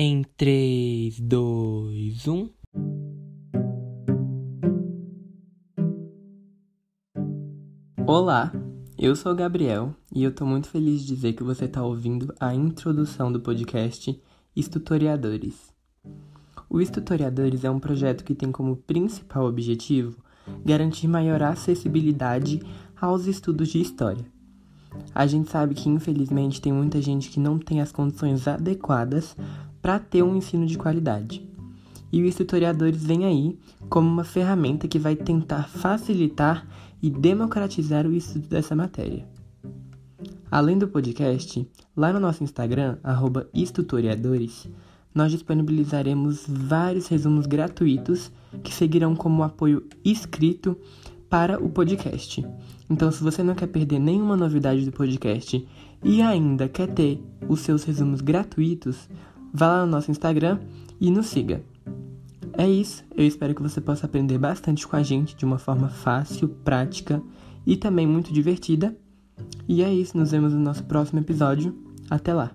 Em 3, 2, 1. Olá, eu sou o Gabriel e eu tô muito feliz de dizer que você está ouvindo a introdução do podcast Estutoriadores. O Estutoriadores é um projeto que tem como principal objetivo garantir maior acessibilidade aos estudos de história. A gente sabe que infelizmente tem muita gente que não tem as condições adequadas para ter um ensino de qualidade. E o Historiadores vem aí como uma ferramenta que vai tentar facilitar e democratizar o estudo dessa matéria. Além do podcast, lá no nosso Instagram, @estutoriadores, nós disponibilizaremos vários resumos gratuitos que seguirão como apoio escrito para o podcast. Então, se você não quer perder nenhuma novidade do podcast e ainda quer ter os seus resumos gratuitos, vá lá no nosso Instagram e nos siga. É isso, eu espero que você possa aprender bastante com a gente de uma forma fácil, prática e também muito divertida. E é isso, nos vemos no nosso próximo episódio. Até lá!